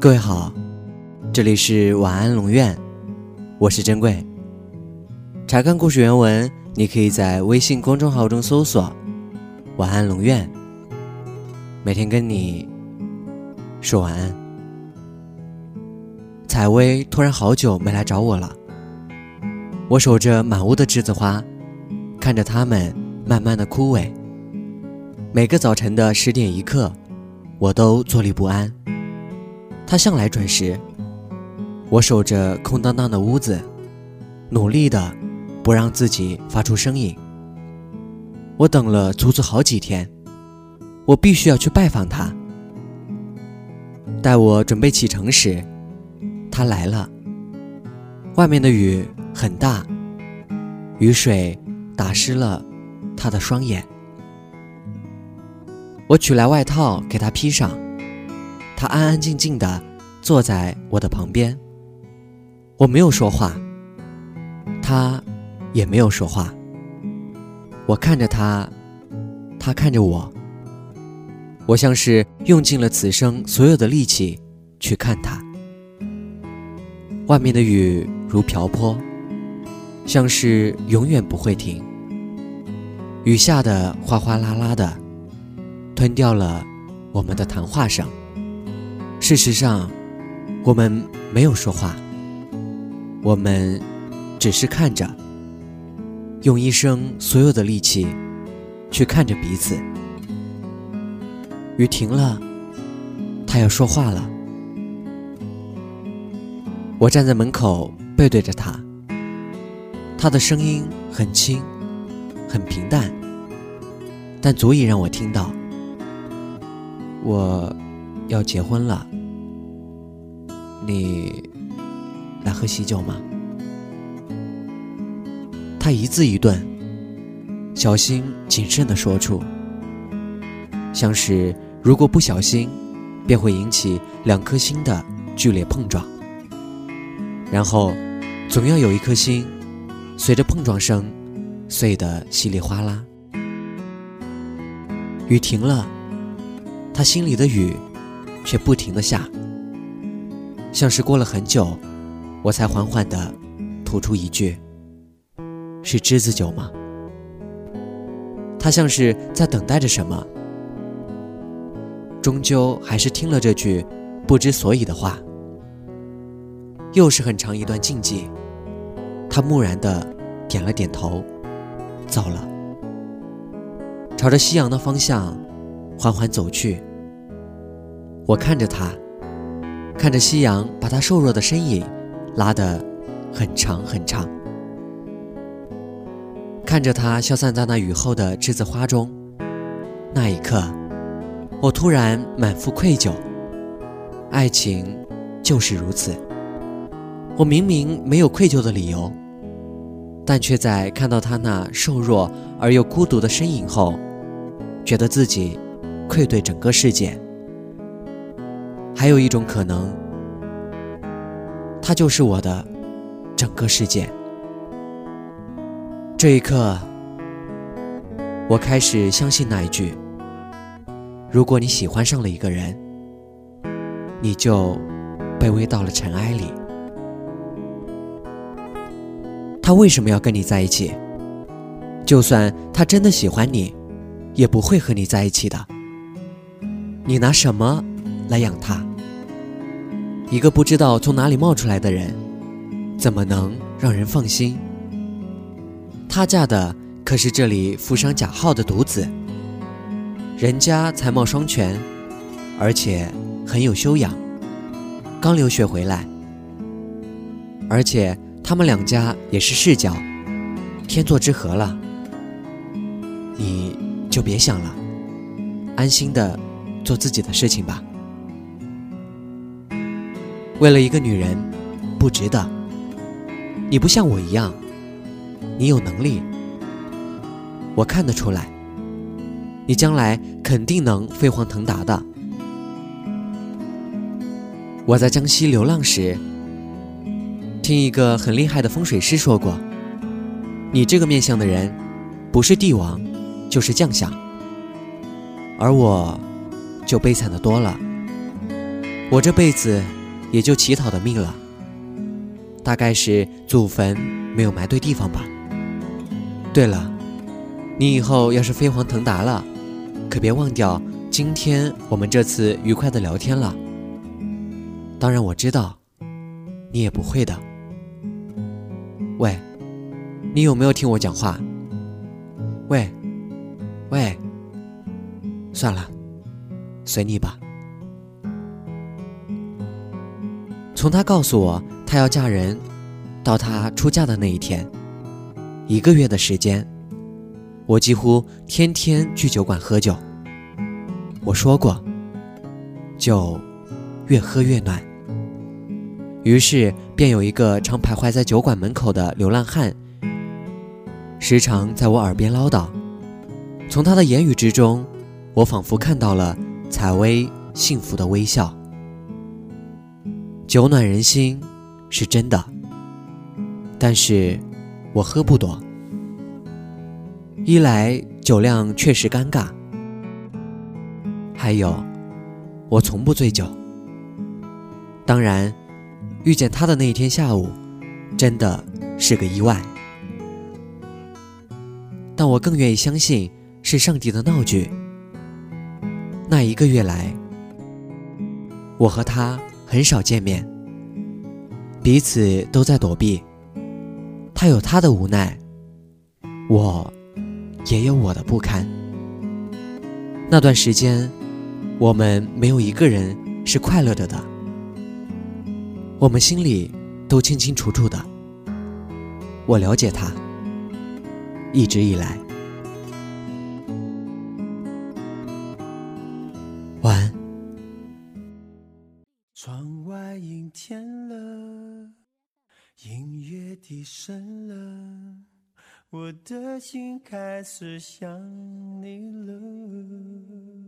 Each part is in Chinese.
各位好，这里是晚安龙院，我是珍贵。查看故事原文，你可以在微信公众号中搜索“晚安龙院”，每天跟你说晚安。采薇突然好久没来找我了，我守着满屋的栀子花，看着它们慢慢的枯萎。每个早晨的十点一刻，我都坐立不安。他向来准时，我守着空荡荡的屋子，努力的不让自己发出声音。我等了足足好几天，我必须要去拜访他。待我准备启程时，他来了。外面的雨很大，雨水打湿了他的双眼。我取来外套给他披上，他安安静静的坐在我的旁边。我没有说话，他也没有说话。我看着他，他看着我。我像是用尽了此生所有的力气去看他。外面的雨如瓢泼，像是永远不会停。雨下的哗哗啦啦的。吞掉了我们的谈话声。事实上，我们没有说话，我们只是看着，用一生所有的力气去看着彼此。雨停了，他要说话了。我站在门口，背对着他。他的声音很轻，很平淡，但足以让我听到。我要结婚了，你来喝喜酒吗？他一字一顿，小心谨慎地说出，像是如果不小心，便会引起两颗心的剧烈碰撞，然后总要有一颗心随着碰撞声碎得稀里哗啦。雨停了。他心里的雨，却不停的下，像是过了很久，我才缓缓的吐出一句：“是栀子酒吗？”他像是在等待着什么，终究还是听了这句不知所以的话。又是很长一段静寂，他木然的点了点头，走了，朝着夕阳的方向缓缓走去。我看着他，看着夕阳把他瘦弱的身影拉得很长很长，看着他消散在那雨后的栀子花中，那一刻，我突然满腹愧疚。爱情就是如此，我明明没有愧疚的理由，但却在看到他那瘦弱而又孤独的身影后，觉得自己愧对整个世界。还有一种可能，他就是我的整个世界。这一刻，我开始相信那一句：如果你喜欢上了一个人，你就卑微到了尘埃里。他为什么要跟你在一起？就算他真的喜欢你，也不会和你在一起的。你拿什么来养他？一个不知道从哪里冒出来的人，怎么能让人放心？她嫁的可是这里富商贾浩的独子，人家才貌双全，而且很有修养，刚留学回来，而且他们两家也是世交，天作之合了。你就别想了，安心的做自己的事情吧。为了一个女人，不值得。你不像我一样，你有能力，我看得出来。你将来肯定能飞黄腾达的。我在江西流浪时，听一个很厉害的风水师说过，你这个面相的人，不是帝王，就是将相。而我，就悲惨的多了。我这辈子也就乞讨的命了。大概是祖坟没有埋对地方吧。对了，你以后要是飞黄腾达了，可别忘掉今天我们这次愉快的聊天了。当然我知道，你也不会的。喂，你有没有听我讲话？喂，喂，算了，随你吧。从他告诉我他要嫁人，到他出嫁的那一天，一个月的时间，我几乎天天去酒馆喝酒。我说过，酒越喝越暖。于是便有一个常徘徊在酒馆门口的流浪汉，时常在我耳边唠叨。从他的言语之中，我仿佛看到了采薇幸福的微笑。酒暖人心，是真的。但是，我喝不多。一来酒量确实尴尬，还有，我从不醉酒。当然，遇见他的那一天下午，真的是个意外。但我更愿意相信是上帝的闹剧。那一个月来，我和他。很少见面，彼此都在躲避。他有他的无奈，我也有我的不堪。那段时间，我们没有一个人是快乐着的，我们心里都清清楚楚的。我了解他，一直以来。深了，我的心开始想你了。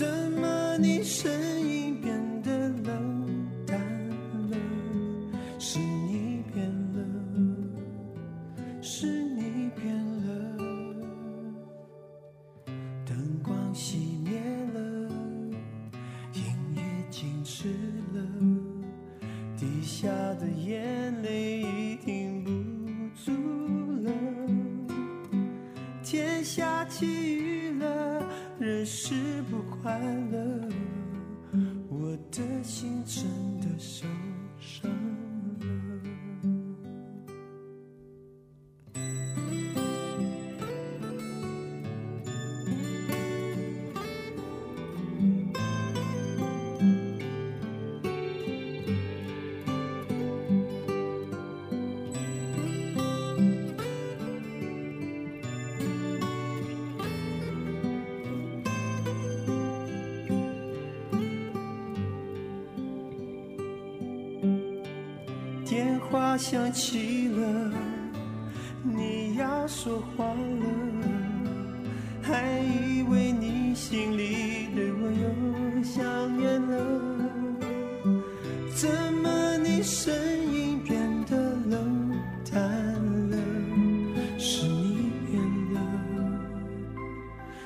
怎么，你声音变得冷淡了？是你变了，是你变了。灯光熄灭了，音乐静止了，滴下的眼泪已停不住了。天下起雨了，人是。快乐，我的心真的受伤。想起了，你要说话了，还以为你心里对我又想念了，怎么你声音变得冷淡了？是你变了，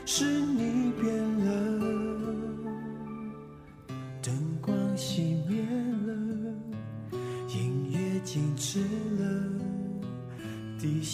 是你变了，